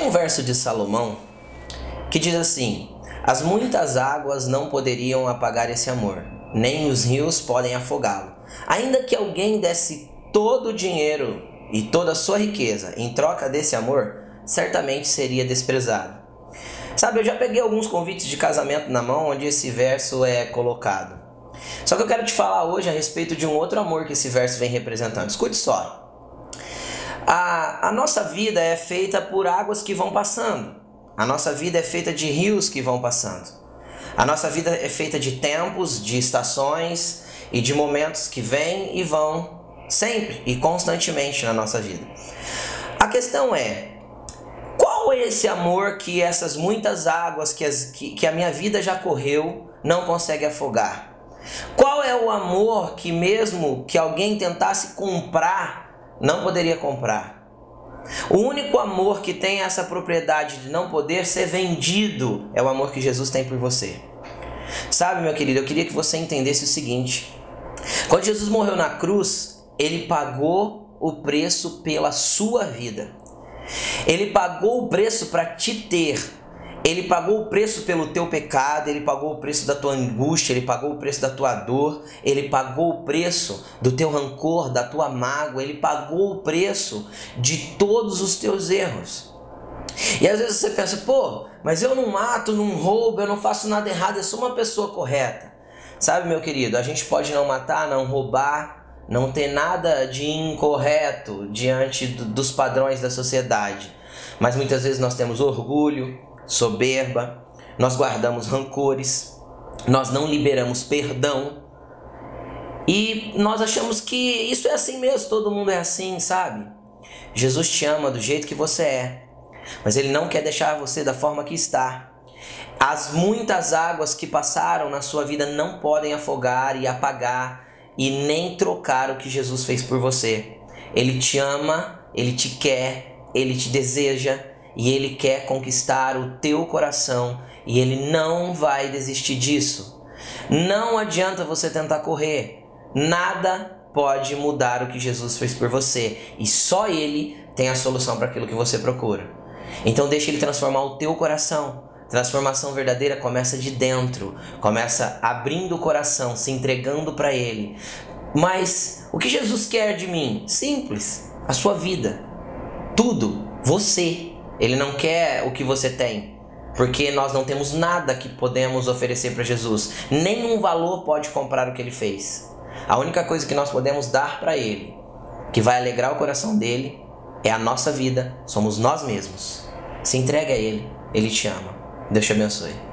Tem um verso de Salomão que diz assim: As muitas águas não poderiam apagar esse amor, nem os rios podem afogá-lo. Ainda que alguém desse todo o dinheiro e toda a sua riqueza em troca desse amor, certamente seria desprezado. Sabe, eu já peguei alguns convites de casamento na mão onde esse verso é colocado. Só que eu quero te falar hoje a respeito de um outro amor que esse verso vem representando. Escute só. A, a nossa vida é feita por águas que vão passando. A nossa vida é feita de rios que vão passando. A nossa vida é feita de tempos, de estações e de momentos que vêm e vão sempre e constantemente na nossa vida. A questão é: qual é esse amor que essas muitas águas que, as, que, que a minha vida já correu não consegue afogar? Qual é o amor que, mesmo que alguém tentasse comprar, não poderia comprar? O único amor que tem essa propriedade de não poder ser vendido é o amor que Jesus tem por você. Sabe, meu querido, eu queria que você entendesse o seguinte: quando Jesus morreu na cruz, ele pagou o preço pela sua vida. Ele pagou o preço para te ter, ele pagou o preço pelo teu pecado, ele pagou o preço da tua angústia, ele pagou o preço da tua dor, ele pagou o preço do teu rancor, da tua mágoa, ele pagou o preço de todos os teus erros. E às vezes você pensa, pô, mas eu não mato, não roubo, eu não faço nada errado, eu sou uma pessoa correta. Sabe, meu querido, a gente pode não matar, não roubar, não ter nada de incorreto diante dos padrões da sociedade. Mas muitas vezes nós temos orgulho, soberba, nós guardamos rancores, nós não liberamos perdão. E nós achamos que isso é assim mesmo, todo mundo é assim, sabe? Jesus te ama do jeito que você é, mas ele não quer deixar você da forma que está. As muitas águas que passaram na sua vida não podem afogar e apagar e nem trocar o que Jesus fez por você. Ele te ama, ele te quer, ele te deseja, e ele quer conquistar o teu coração e ele não vai desistir disso. Não adianta você tentar correr, nada pode mudar o que Jesus fez por você e só ele tem a solução para aquilo que você procura. Então deixe ele transformar o teu coração. Transformação verdadeira começa de dentro, começa abrindo o coração, se entregando para ele. Mas o que Jesus quer de mim? Simples, a sua vida. Tudo, você. Ele não quer o que você tem, porque nós não temos nada que podemos oferecer para Jesus. Nenhum valor pode comprar o que ele fez. A única coisa que nós podemos dar para ele, que vai alegrar o coração dele, é a nossa vida, somos nós mesmos. Se entregue a ele, ele te ama. Deus te abençoe.